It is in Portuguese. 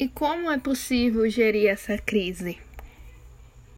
E como é possível gerir essa crise?